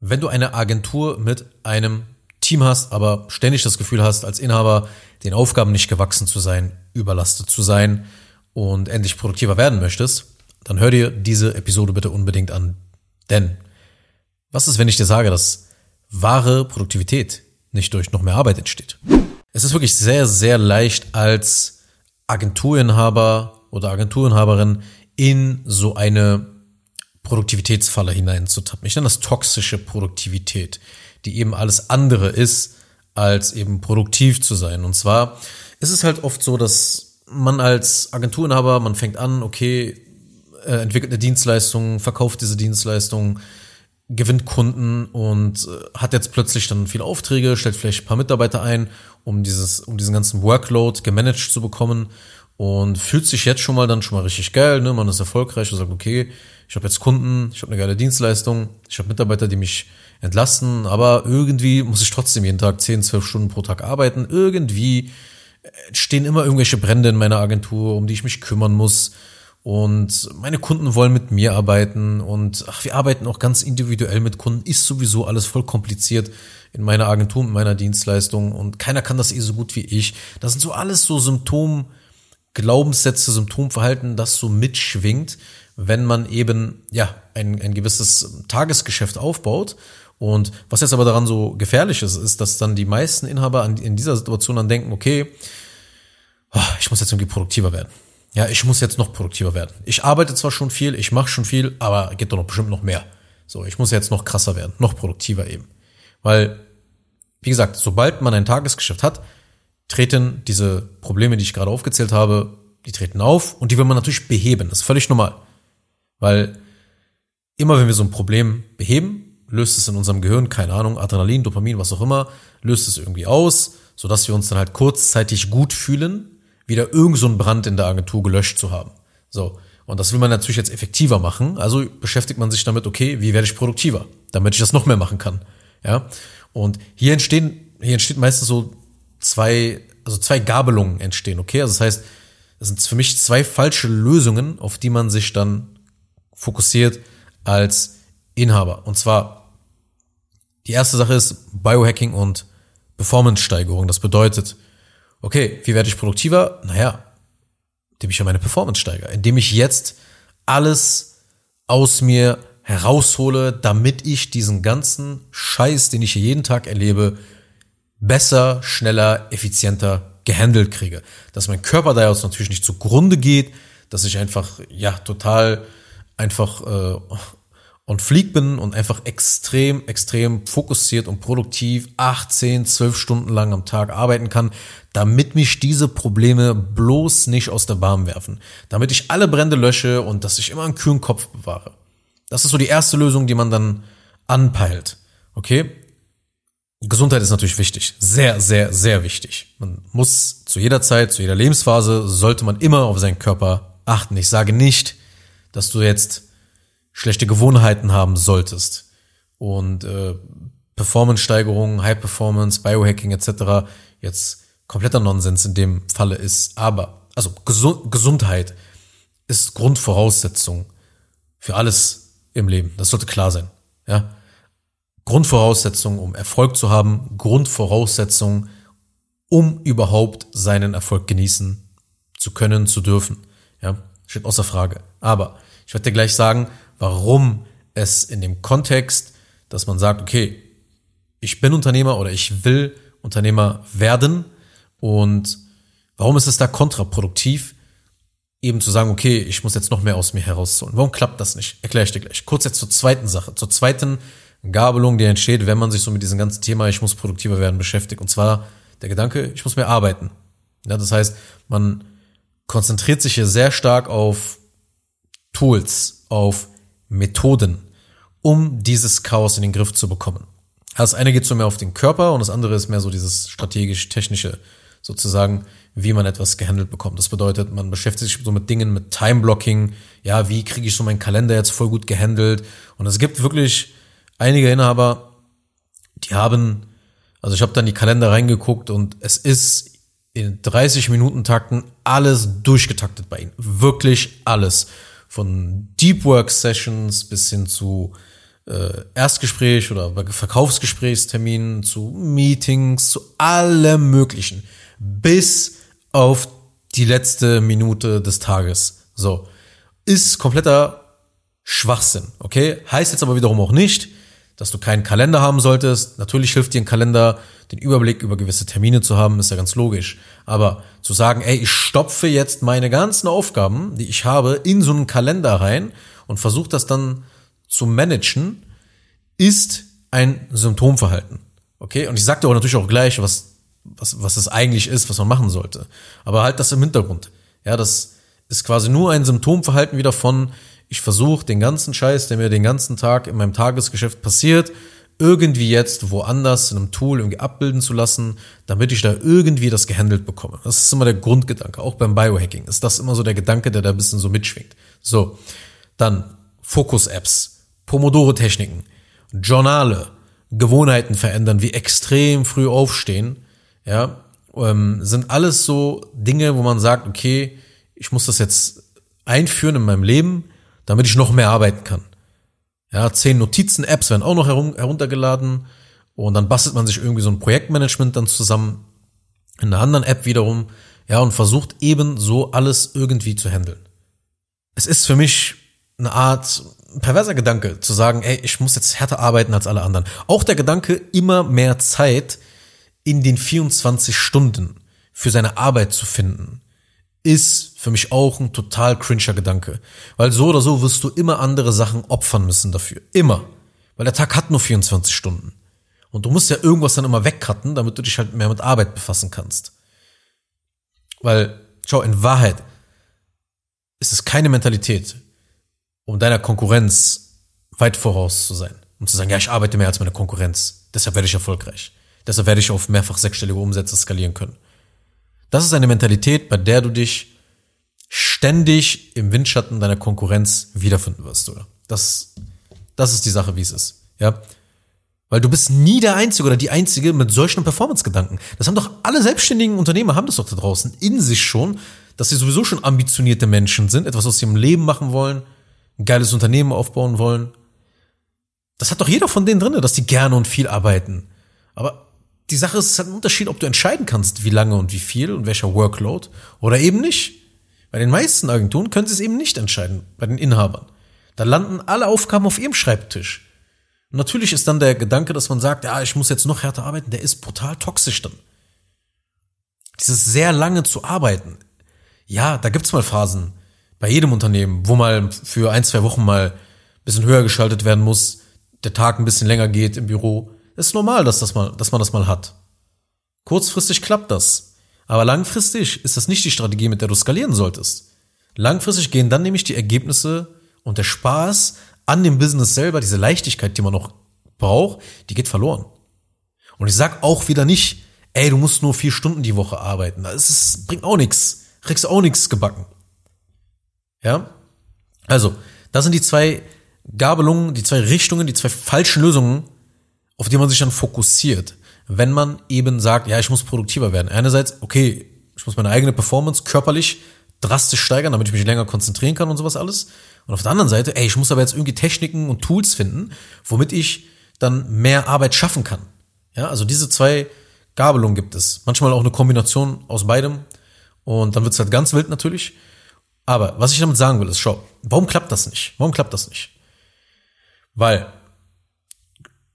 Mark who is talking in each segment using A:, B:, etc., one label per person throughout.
A: Wenn du eine Agentur mit einem Team hast, aber ständig das Gefühl hast, als Inhaber den Aufgaben nicht gewachsen zu sein, überlastet zu sein und endlich produktiver werden möchtest, dann hör dir diese Episode bitte unbedingt an. Denn was ist, wenn ich dir sage, dass wahre Produktivität nicht durch noch mehr Arbeit entsteht? Es ist wirklich sehr, sehr leicht als Agenturinhaber oder Agenturinhaberin in so eine Produktivitätsfalle hineinzutappen. Ich nenne das toxische Produktivität, die eben alles andere ist, als eben produktiv zu sein. Und zwar ist es halt oft so, dass man als Agenturinhaber, man fängt an, okay, äh, entwickelt eine Dienstleistung, verkauft diese Dienstleistung, gewinnt Kunden und äh, hat jetzt plötzlich dann viele Aufträge, stellt vielleicht ein paar Mitarbeiter ein, um dieses, um diesen ganzen Workload gemanagt zu bekommen und fühlt sich jetzt schon mal dann schon mal richtig geil, ne? Man ist erfolgreich und sagt, okay, ich habe jetzt Kunden, ich habe eine geile Dienstleistung, ich habe Mitarbeiter, die mich entlasten, aber irgendwie muss ich trotzdem jeden Tag 10, 12 Stunden pro Tag arbeiten. Irgendwie stehen immer irgendwelche Brände in meiner Agentur, um die ich mich kümmern muss. Und meine Kunden wollen mit mir arbeiten und ach, wir arbeiten auch ganz individuell mit Kunden. Ist sowieso alles voll kompliziert in meiner Agentur, in meiner Dienstleistung und keiner kann das eh so gut wie ich. Das sind so alles so Symptom, Glaubenssätze, Symptomverhalten, das so mitschwingt, wenn man eben, ja, ein, ein gewisses Tagesgeschäft aufbaut. Und was jetzt aber daran so gefährlich ist, ist, dass dann die meisten Inhaber in dieser Situation dann denken, okay, ah, ich muss jetzt irgendwie produktiver werden ja, ich muss jetzt noch produktiver werden. Ich arbeite zwar schon viel, ich mache schon viel, aber geht doch noch bestimmt noch mehr. So, ich muss jetzt noch krasser werden, noch produktiver eben. Weil, wie gesagt, sobald man ein Tagesgeschäft hat, treten diese Probleme, die ich gerade aufgezählt habe, die treten auf und die will man natürlich beheben. Das ist völlig normal. Weil immer wenn wir so ein Problem beheben, löst es in unserem Gehirn, keine Ahnung, Adrenalin, Dopamin, was auch immer, löst es irgendwie aus, sodass wir uns dann halt kurzzeitig gut fühlen wieder irgend so Brand in der Agentur gelöscht zu haben. So. Und das will man natürlich jetzt effektiver machen. Also beschäftigt man sich damit, okay, wie werde ich produktiver, damit ich das noch mehr machen kann. Ja. Und hier entstehen, hier entsteht meistens so zwei, also zwei Gabelungen entstehen, okay? Also das heißt, es sind für mich zwei falsche Lösungen, auf die man sich dann fokussiert als Inhaber. Und zwar, die erste Sache ist Biohacking und Performance-Steigerung. Das bedeutet, Okay, wie werde ich produktiver? Naja, indem ich ja meine Performance steigere, indem ich jetzt alles aus mir heraushole, damit ich diesen ganzen Scheiß, den ich hier jeden Tag erlebe, besser, schneller, effizienter gehandelt kriege. Dass mein Körper da jetzt natürlich nicht zugrunde geht, dass ich einfach, ja, total einfach äh, und flieg bin und einfach extrem, extrem fokussiert und produktiv 18, 12 Stunden lang am Tag arbeiten kann, damit mich diese Probleme bloß nicht aus der Bahn werfen. Damit ich alle Brände lösche und dass ich immer einen kühlen Kopf bewahre. Das ist so die erste Lösung, die man dann anpeilt. Okay? Gesundheit ist natürlich wichtig. Sehr, sehr, sehr wichtig. Man muss zu jeder Zeit, zu jeder Lebensphase, sollte man immer auf seinen Körper achten. Ich sage nicht, dass du jetzt schlechte Gewohnheiten haben solltest und äh, Performance-Steigerung, High Performance, Biohacking etc. jetzt kompletter Nonsens in dem Falle ist. Aber, also Gesund Gesundheit ist Grundvoraussetzung für alles im Leben. Das sollte klar sein. Ja? Grundvoraussetzung, um Erfolg zu haben, Grundvoraussetzung, um überhaupt seinen Erfolg genießen zu können, zu dürfen. Ja, steht außer Frage. Aber ich werde dir gleich sagen, warum es in dem Kontext, dass man sagt, okay, ich bin Unternehmer oder ich will Unternehmer werden und warum ist es da kontraproduktiv, eben zu sagen, okay, ich muss jetzt noch mehr aus mir herausholen. Warum klappt das nicht? Erkläre ich dir gleich. Kurz jetzt zur zweiten Sache, zur zweiten Gabelung, die entsteht, wenn man sich so mit diesem ganzen Thema, ich muss produktiver werden, beschäftigt. Und zwar der Gedanke, ich muss mehr arbeiten. Ja, das heißt, man konzentriert sich hier sehr stark auf Tools, auf Methoden, um dieses Chaos in den Griff zu bekommen. Das eine geht so mehr auf den Körper und das andere ist mehr so dieses strategisch-technische, sozusagen, wie man etwas gehandelt bekommt. Das bedeutet, man beschäftigt sich so mit Dingen, mit Time-Blocking, ja, wie kriege ich so meinen Kalender jetzt voll gut gehandelt. Und es gibt wirklich einige Inhaber, die haben, also ich habe dann die Kalender reingeguckt und es ist in 30 Minuten Takten alles durchgetaktet bei ihnen. Wirklich alles von Deep Work Sessions bis hin zu äh, Erstgespräch oder Verkaufsgesprächsterminen zu Meetings, zu allem Möglichen. Bis auf die letzte Minute des Tages. So. Ist kompletter Schwachsinn, okay? Heißt jetzt aber wiederum auch nicht, dass du keinen Kalender haben solltest. Natürlich hilft dir ein Kalender, den Überblick über gewisse Termine zu haben, ist ja ganz logisch. Aber zu sagen, ey, ich stopfe jetzt meine ganzen Aufgaben, die ich habe, in so einen Kalender rein und versuche das dann zu managen, ist ein Symptomverhalten. Okay? Und ich sagte auch natürlich auch gleich, was, was, was es eigentlich ist, was man machen sollte. Aber halt das im Hintergrund. Ja, das ist quasi nur ein Symptomverhalten wieder von, ich versuche den ganzen Scheiß, der mir den ganzen Tag in meinem Tagesgeschäft passiert, irgendwie jetzt woanders in einem Tool irgendwie abbilden zu lassen, damit ich da irgendwie das gehandelt bekomme. Das ist immer der Grundgedanke. Auch beim Biohacking ist das immer so der Gedanke, der da ein bisschen so mitschwingt. So. Dann Fokus-Apps, Pomodoro-Techniken, Journale, Gewohnheiten verändern, wie extrem früh aufstehen, ja, ähm, sind alles so Dinge, wo man sagt, okay, ich muss das jetzt einführen in meinem Leben, damit ich noch mehr arbeiten kann. Ja, zehn Notizen-Apps werden auch noch heruntergeladen und dann bastelt man sich irgendwie so ein Projektmanagement dann zusammen in einer anderen App wiederum, ja, und versucht eben so alles irgendwie zu handeln. Es ist für mich eine Art perverser Gedanke zu sagen, ey, ich muss jetzt härter arbeiten als alle anderen. Auch der Gedanke, immer mehr Zeit in den 24 Stunden für seine Arbeit zu finden ist für mich auch ein total cringer Gedanke. Weil so oder so wirst du immer andere Sachen opfern müssen dafür. Immer. Weil der Tag hat nur 24 Stunden. Und du musst ja irgendwas dann immer wegcutten, damit du dich halt mehr mit Arbeit befassen kannst. Weil, schau, in Wahrheit ist es keine Mentalität, um deiner Konkurrenz weit voraus zu sein. Um zu sagen, ja, ich arbeite mehr als meine Konkurrenz. Deshalb werde ich erfolgreich. Deshalb werde ich auf mehrfach sechsstellige Umsätze skalieren können. Das ist eine Mentalität, bei der du dich ständig im Windschatten deiner Konkurrenz wiederfinden wirst, oder? Das, das ist die Sache, wie es ist, ja? Weil du bist nie der Einzige oder die Einzige mit solchen Performance-Gedanken. Das haben doch alle selbstständigen Unternehmer, haben das doch da draußen in sich schon, dass sie sowieso schon ambitionierte Menschen sind, etwas aus ihrem Leben machen wollen, ein geiles Unternehmen aufbauen wollen. Das hat doch jeder von denen drinne, dass die gerne und viel arbeiten. Aber die Sache ist, es hat einen Unterschied, ob du entscheiden kannst, wie lange und wie viel und welcher Workload oder eben nicht. Bei den meisten Agenturen können sie es eben nicht entscheiden, bei den Inhabern. Da landen alle Aufgaben auf ihrem Schreibtisch. Und natürlich ist dann der Gedanke, dass man sagt, ja, ich muss jetzt noch härter arbeiten, der ist brutal toxisch dann. Dieses sehr lange zu arbeiten. Ja, da gibt's mal Phasen bei jedem Unternehmen, wo mal für ein, zwei Wochen mal ein bisschen höher geschaltet werden muss, der Tag ein bisschen länger geht im Büro. Ist normal, dass, das mal, dass man das mal hat. Kurzfristig klappt das. Aber langfristig ist das nicht die Strategie, mit der du skalieren solltest. Langfristig gehen dann nämlich die Ergebnisse und der Spaß an dem Business selber, diese Leichtigkeit, die man noch braucht, die geht verloren. Und ich sag auch wieder nicht, ey, du musst nur vier Stunden die Woche arbeiten. Das ist, bringt auch nichts. Kriegst auch nichts gebacken. Ja? Also, das sind die zwei Gabelungen, die zwei Richtungen, die zwei falschen Lösungen, auf die man sich dann fokussiert, wenn man eben sagt, ja, ich muss produktiver werden. Einerseits, okay, ich muss meine eigene Performance körperlich drastisch steigern, damit ich mich länger konzentrieren kann und sowas alles. Und auf der anderen Seite, ey, ich muss aber jetzt irgendwie Techniken und Tools finden, womit ich dann mehr Arbeit schaffen kann. Ja, also diese zwei Gabelungen gibt es. Manchmal auch eine Kombination aus beidem. Und dann wird's halt ganz wild natürlich. Aber was ich damit sagen will, ist, schau, warum klappt das nicht? Warum klappt das nicht? Weil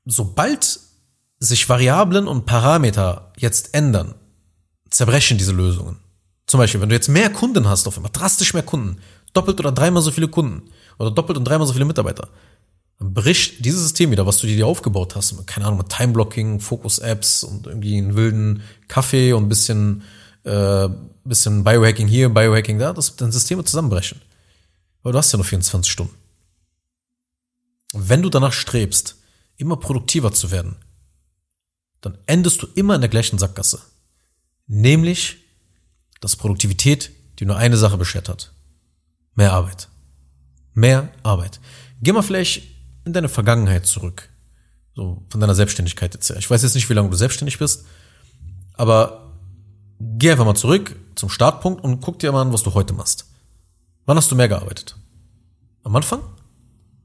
A: sobald sich Variablen und Parameter jetzt ändern, zerbrechen diese Lösungen. Zum Beispiel, wenn du jetzt mehr Kunden hast, auf einmal drastisch mehr Kunden, doppelt oder dreimal so viele Kunden oder doppelt und dreimal so viele Mitarbeiter, dann bricht dieses System wieder, was du dir aufgebaut hast, mit, keine Ahnung, mit Timeblocking, Focus-Apps und irgendwie einen wilden Kaffee und ein bisschen, äh, bisschen Biohacking hier, Biohacking da, dass deine Systeme zusammenbrechen. Weil du hast ja nur 24 Stunden. wenn du danach strebst, immer produktiver zu werden, dann endest du immer in der gleichen Sackgasse. Nämlich, dass Produktivität die nur eine Sache beschert hat. Mehr Arbeit. Mehr Arbeit. Geh mal vielleicht in deine Vergangenheit zurück. So, von deiner Selbstständigkeit jetzt her. Ich weiß jetzt nicht, wie lange du selbstständig bist, aber geh einfach mal zurück zum Startpunkt und guck dir mal an, was du heute machst. Wann hast du mehr gearbeitet? Am Anfang?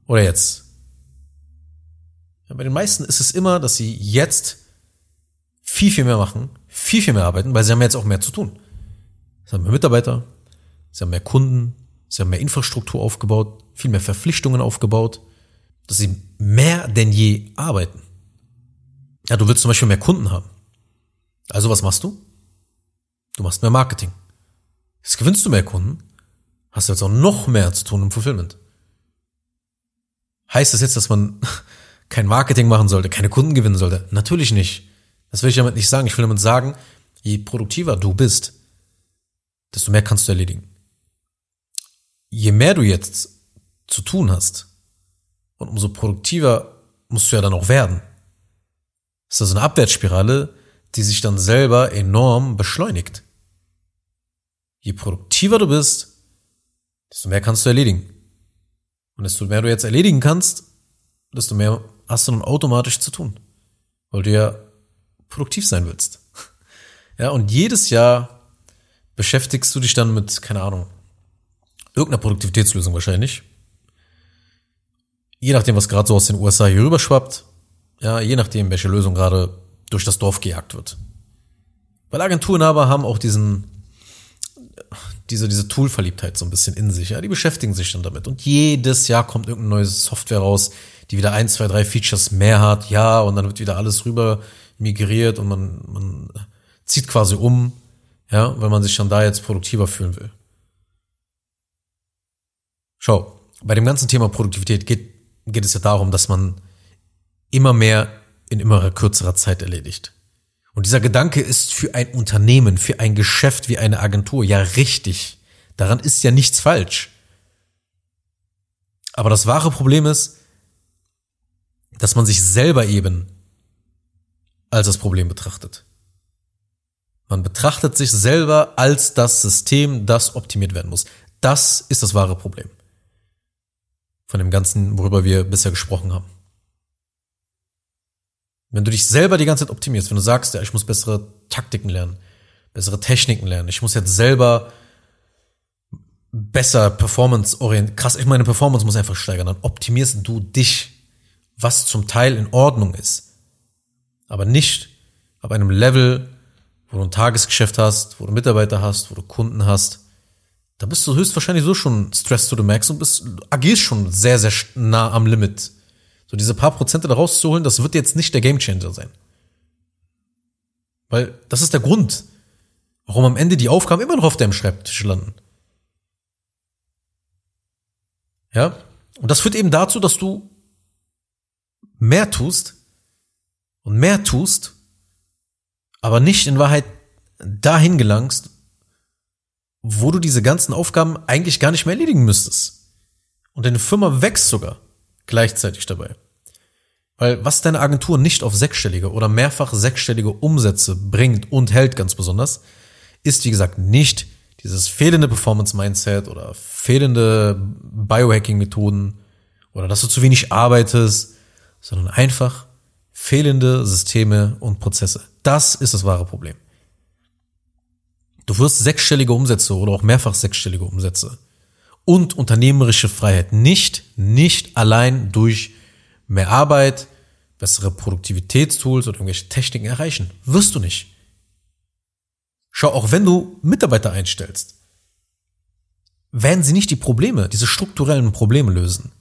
A: Oder jetzt? Bei den meisten ist es immer, dass sie jetzt viel, viel mehr machen, viel, viel mehr arbeiten, weil sie haben jetzt auch mehr zu tun. Sie haben mehr Mitarbeiter, sie haben mehr Kunden, sie haben mehr Infrastruktur aufgebaut, viel mehr Verpflichtungen aufgebaut, dass sie mehr denn je arbeiten. Ja, du willst zum Beispiel mehr Kunden haben. Also was machst du? Du machst mehr Marketing. Jetzt gewinnst du mehr Kunden, hast du jetzt auch noch mehr zu tun im Fulfillment. Heißt das jetzt, dass man kein Marketing machen sollte, keine Kunden gewinnen sollte? Natürlich nicht. Das will ich damit nicht sagen. Ich will damit sagen, je produktiver du bist, desto mehr kannst du erledigen. Je mehr du jetzt zu tun hast und umso produktiver musst du ja dann auch werden. Das ist also eine Abwärtsspirale, die sich dann selber enorm beschleunigt. Je produktiver du bist, desto mehr kannst du erledigen. Und desto mehr du jetzt erledigen kannst, desto mehr hast du dann automatisch zu tun. Weil du ja produktiv sein willst. Ja, und jedes Jahr beschäftigst du dich dann mit, keine Ahnung, irgendeiner Produktivitätslösung wahrscheinlich. Je nachdem, was gerade so aus den USA hier rüberschwappt. Ja, je nachdem, welche Lösung gerade durch das Dorf gejagt wird. Weil Agenturenhaber haben auch diesen, diese, diese Tool-Verliebtheit so ein bisschen in sich. Ja, die beschäftigen sich dann damit. Und jedes Jahr kommt irgendeine neue Software raus, die wieder ein, zwei, drei Features mehr hat. Ja, und dann wird wieder alles rüber migriert und man, man zieht quasi um, ja, weil man sich dann da jetzt produktiver fühlen will. Schau, bei dem ganzen Thema Produktivität geht, geht es ja darum, dass man immer mehr in immer kürzerer Zeit erledigt. Und dieser Gedanke ist für ein Unternehmen, für ein Geschäft wie eine Agentur ja richtig. Daran ist ja nichts falsch. Aber das wahre Problem ist, dass man sich selber eben als das Problem betrachtet. Man betrachtet sich selber als das System, das optimiert werden muss. Das ist das wahre Problem. Von dem Ganzen, worüber wir bisher gesprochen haben. Wenn du dich selber die ganze Zeit optimierst, wenn du sagst, ja, ich muss bessere Taktiken lernen, bessere Techniken lernen, ich muss jetzt selber besser Performance orientiert, krass, ich meine Performance muss einfach steigern, dann optimierst du dich, was zum Teil in Ordnung ist. Aber nicht auf einem Level, wo du ein Tagesgeschäft hast, wo du Mitarbeiter hast, wo du Kunden hast. Da bist du höchstwahrscheinlich so schon stressed to the max und bist, agierst schon sehr, sehr nah am Limit so diese paar Prozente da rauszuholen, das wird jetzt nicht der Gamechanger sein. Weil das ist der Grund, warum am Ende die Aufgaben immer noch auf deinem Schreibtisch landen. Ja? Und das führt eben dazu, dass du mehr tust und mehr tust, aber nicht in Wahrheit dahin gelangst, wo du diese ganzen Aufgaben eigentlich gar nicht mehr erledigen müsstest. Und deine Firma wächst sogar gleichzeitig dabei. Weil was deine Agentur nicht auf sechsstellige oder mehrfach sechsstellige Umsätze bringt und hält ganz besonders, ist wie gesagt nicht dieses fehlende Performance-Mindset oder fehlende Biohacking-Methoden oder dass du zu wenig arbeitest, sondern einfach fehlende Systeme und Prozesse. Das ist das wahre Problem. Du wirst sechsstellige Umsätze oder auch mehrfach sechsstellige Umsätze und unternehmerische Freiheit nicht, nicht allein durch mehr Arbeit, bessere Produktivitätstools oder irgendwelche Techniken erreichen. Wirst du nicht. Schau, auch wenn du Mitarbeiter einstellst, werden sie nicht die Probleme, diese strukturellen Probleme lösen.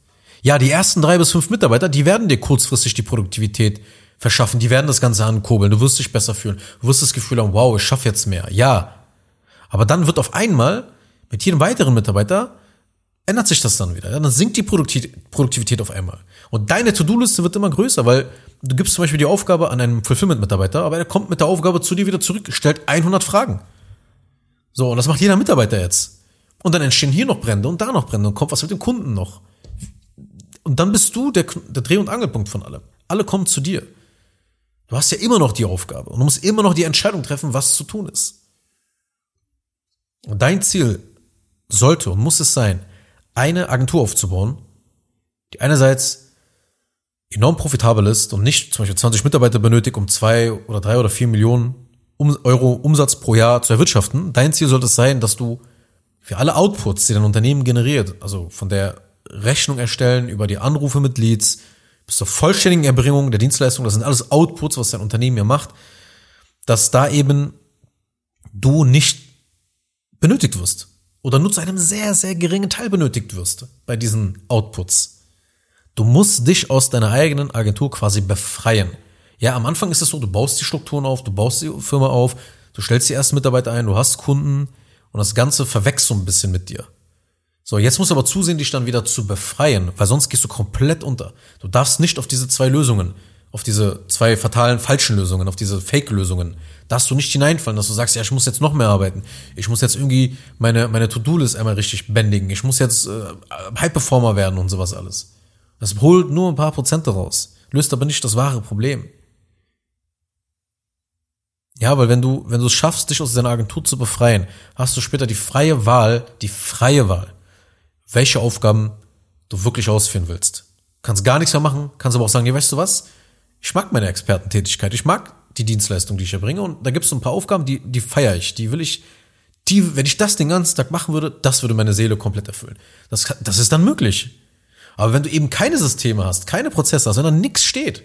A: Ja, die ersten drei bis fünf Mitarbeiter, die werden dir kurzfristig die Produktivität verschaffen, die werden das Ganze ankurbeln, du wirst dich besser fühlen, du wirst das Gefühl haben, wow, ich schaffe jetzt mehr. Ja. Aber dann wird auf einmal mit jedem weiteren Mitarbeiter ändert sich das dann wieder. Dann sinkt die Produktivität auf einmal. Und deine To-Do-Liste wird immer größer, weil du gibst zum Beispiel die Aufgabe an einen Fulfillment-Mitarbeiter, aber er kommt mit der Aufgabe zu dir wieder zurück, stellt 100 Fragen. So, und das macht jeder Mitarbeiter jetzt. Und dann entstehen hier noch Brände und da noch Brände und kommt was mit dem Kunden noch. Und dann bist du der, der Dreh- und Angelpunkt von allem. Alle kommen zu dir. Du hast ja immer noch die Aufgabe und du musst immer noch die Entscheidung treffen, was zu tun ist. Und dein Ziel sollte und muss es sein, eine Agentur aufzubauen, die einerseits enorm profitabel ist und nicht zum Beispiel 20 Mitarbeiter benötigt, um zwei oder drei oder vier Millionen Euro Umsatz pro Jahr zu erwirtschaften. Dein Ziel sollte es sein, dass du für alle Outputs, die dein Unternehmen generiert, also von der Rechnung erstellen über die Anrufe mit Leads, bis zur vollständigen Erbringung der Dienstleistung, das sind alles Outputs, was dein Unternehmen ja macht, dass da eben du nicht benötigt wirst oder nur zu einem sehr, sehr geringen Teil benötigt wirst bei diesen Outputs. Du musst dich aus deiner eigenen Agentur quasi befreien. Ja, am Anfang ist es so, du baust die Strukturen auf, du baust die Firma auf, du stellst die ersten Mitarbeiter ein, du hast Kunden und das Ganze verwächst so ein bisschen mit dir. So, jetzt musst du aber zusehen, dich dann wieder zu befreien, weil sonst gehst du komplett unter. Du darfst nicht auf diese zwei Lösungen, auf diese zwei fatalen falschen Lösungen, auf diese Fake-Lösungen, darfst du nicht hineinfallen, dass du sagst, ja, ich muss jetzt noch mehr arbeiten. Ich muss jetzt irgendwie meine, meine To-Do-List einmal richtig bändigen. Ich muss jetzt äh, High-Performer werden und sowas alles. Das holt nur ein paar Prozent daraus, löst aber nicht das wahre Problem. Ja, weil wenn du, wenn du es schaffst, dich aus deiner Agentur zu befreien, hast du später die freie Wahl, die freie Wahl, welche Aufgaben du wirklich ausführen willst. Kannst gar nichts mehr machen, kannst aber auch sagen, ja, weißt du was? Ich mag meine Expertentätigkeit, ich mag die Dienstleistung, die ich erbringe und da gibt es so ein paar Aufgaben, die, die feiere ich, die will ich, die, wenn ich das den ganzen Tag machen würde, das würde meine Seele komplett erfüllen. Das, das ist dann möglich. Aber wenn du eben keine Systeme hast, keine Prozesse hast, sondern nichts steht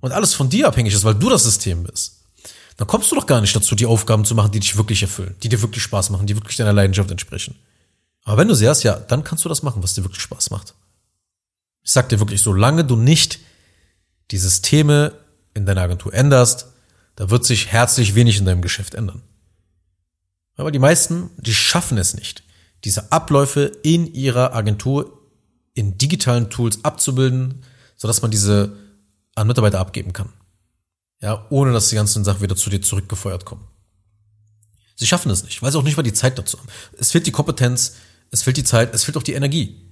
A: und alles von dir abhängig ist, weil du das System bist, dann kommst du doch gar nicht dazu, die Aufgaben zu machen, die dich wirklich erfüllen, die dir wirklich Spaß machen, die wirklich deiner Leidenschaft entsprechen. Aber wenn du sie hast, ja, dann kannst du das machen, was dir wirklich Spaß macht. Ich sag dir wirklich, solange du nicht die Systeme in deiner Agentur änderst, da wird sich herzlich wenig in deinem Geschäft ändern. Aber die meisten, die schaffen es nicht, diese Abläufe in ihrer Agentur in digitalen Tools abzubilden, sodass man diese an Mitarbeiter abgeben kann. Ja, ohne dass die ganzen Sachen wieder zu dir zurückgefeuert kommen. Sie schaffen es nicht, weil sie auch nicht mal die Zeit dazu haben. Es fehlt die Kompetenz, es fehlt die Zeit, es fehlt auch die Energie.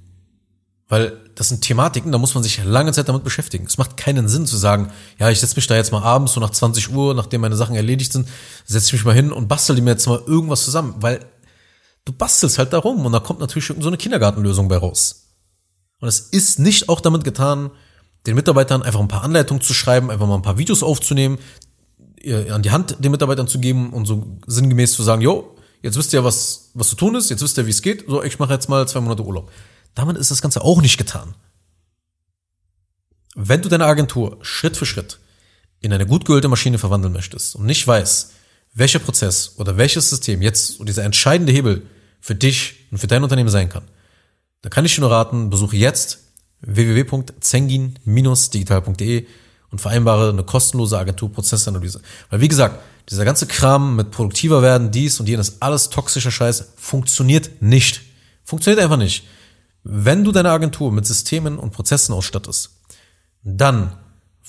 A: Weil das sind Thematiken, da muss man sich lange Zeit damit beschäftigen. Es macht keinen Sinn zu sagen, ja, ich setze mich da jetzt mal abends, so nach 20 Uhr, nachdem meine Sachen erledigt sind, setze ich mich mal hin und bastel mir jetzt mal irgendwas zusammen, weil du bastelst halt darum und da kommt natürlich so eine Kindergartenlösung bei raus. Und es ist nicht auch damit getan, den Mitarbeitern einfach ein paar Anleitungen zu schreiben, einfach mal ein paar Videos aufzunehmen, an die Hand den Mitarbeitern zu geben und so sinngemäß zu sagen, jo, jetzt wisst ihr, was, was zu tun ist, jetzt wisst ihr, wie es geht, so, ich mache jetzt mal zwei Monate Urlaub. Damit ist das Ganze auch nicht getan. Wenn du deine Agentur Schritt für Schritt in eine gut geölte Maschine verwandeln möchtest und nicht weißt, welcher Prozess oder welches System jetzt dieser entscheidende Hebel für dich und für dein Unternehmen sein kann, dann kann ich dir nur raten, besuche jetzt www.zengin-digital.de und vereinbare eine kostenlose Agenturprozessanalyse. Weil wie gesagt, dieser ganze Kram mit produktiver werden, dies und jenes, alles toxischer Scheiß, funktioniert nicht. Funktioniert einfach nicht. Wenn du deine Agentur mit Systemen und Prozessen ausstattest, dann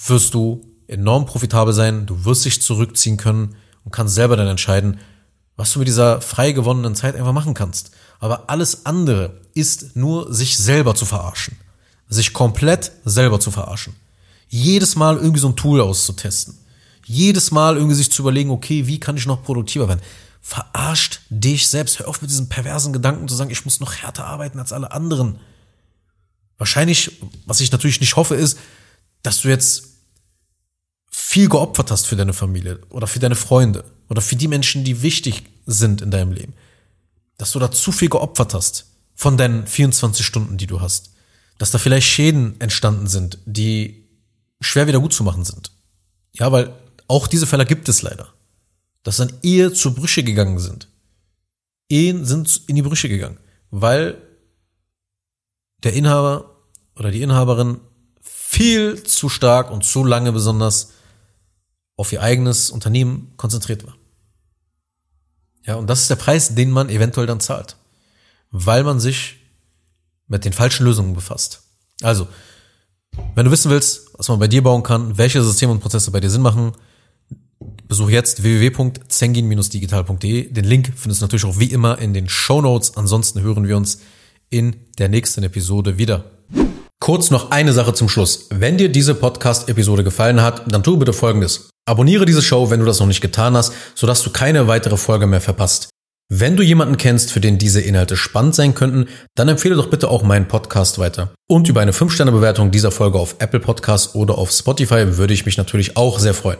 A: wirst du enorm profitabel sein, du wirst dich zurückziehen können und kannst selber dann entscheiden, was du mit dieser frei gewonnenen Zeit einfach machen kannst. Aber alles andere ist nur sich selber zu verarschen sich komplett selber zu verarschen. Jedes Mal irgendwie so ein Tool auszutesten. Jedes Mal irgendwie sich zu überlegen, okay, wie kann ich noch produktiver werden? Verarscht dich selbst. Hör auf mit diesen perversen Gedanken zu sagen, ich muss noch härter arbeiten als alle anderen. Wahrscheinlich, was ich natürlich nicht hoffe, ist, dass du jetzt viel geopfert hast für deine Familie oder für deine Freunde oder für die Menschen, die wichtig sind in deinem Leben. Dass du da zu viel geopfert hast von deinen 24 Stunden, die du hast dass da vielleicht Schäden entstanden sind, die schwer wieder gut zu machen sind. Ja, weil auch diese Fälle gibt es leider. Dass dann Ehe zu Brüche gegangen sind. Ehen sind in die Brüche gegangen, weil der Inhaber oder die Inhaberin viel zu stark und zu lange besonders auf ihr eigenes Unternehmen konzentriert war. Ja, und das ist der Preis, den man eventuell dann zahlt, weil man sich mit den falschen Lösungen befasst. Also, wenn du wissen willst, was man bei dir bauen kann, welche Systeme und Prozesse bei dir Sinn machen, besuche jetzt www.zengin-digital.de. Den Link findest du natürlich auch wie immer in den Show Notes. Ansonsten hören wir uns in der nächsten Episode wieder. Kurz noch eine Sache zum Schluss. Wenn dir diese Podcast-Episode gefallen hat, dann tu bitte Folgendes. Abonniere diese Show, wenn du das noch nicht getan hast, sodass du keine weitere Folge mehr verpasst. Wenn du jemanden kennst, für den diese Inhalte spannend sein könnten, dann empfehle doch bitte auch meinen Podcast weiter. Und über eine 5-Sterne-Bewertung dieser Folge auf Apple Podcasts oder auf Spotify würde ich mich natürlich auch sehr freuen.